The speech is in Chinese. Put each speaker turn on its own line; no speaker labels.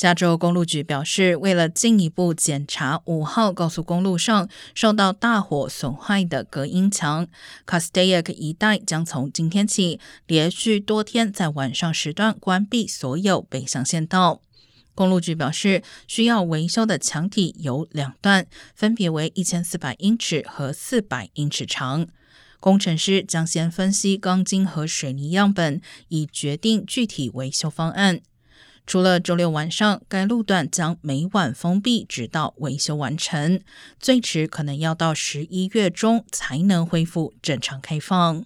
加州公路局表示，为了进一步检查五号高速公路上受到大火损坏的隔音墙 c a s t a i c 一带将从今天起连续多天在晚上时段关闭所有北向线道。公路局表示，需要维修的墙体有两段，分别为一千四百英尺和四百英尺长。工程师将先分析钢筋和水泥样本，以决定具体维修方案。除了周六晚上，该路段将每晚封闭，直到维修完成，最迟可能要到十一月中才能恢复正常开放。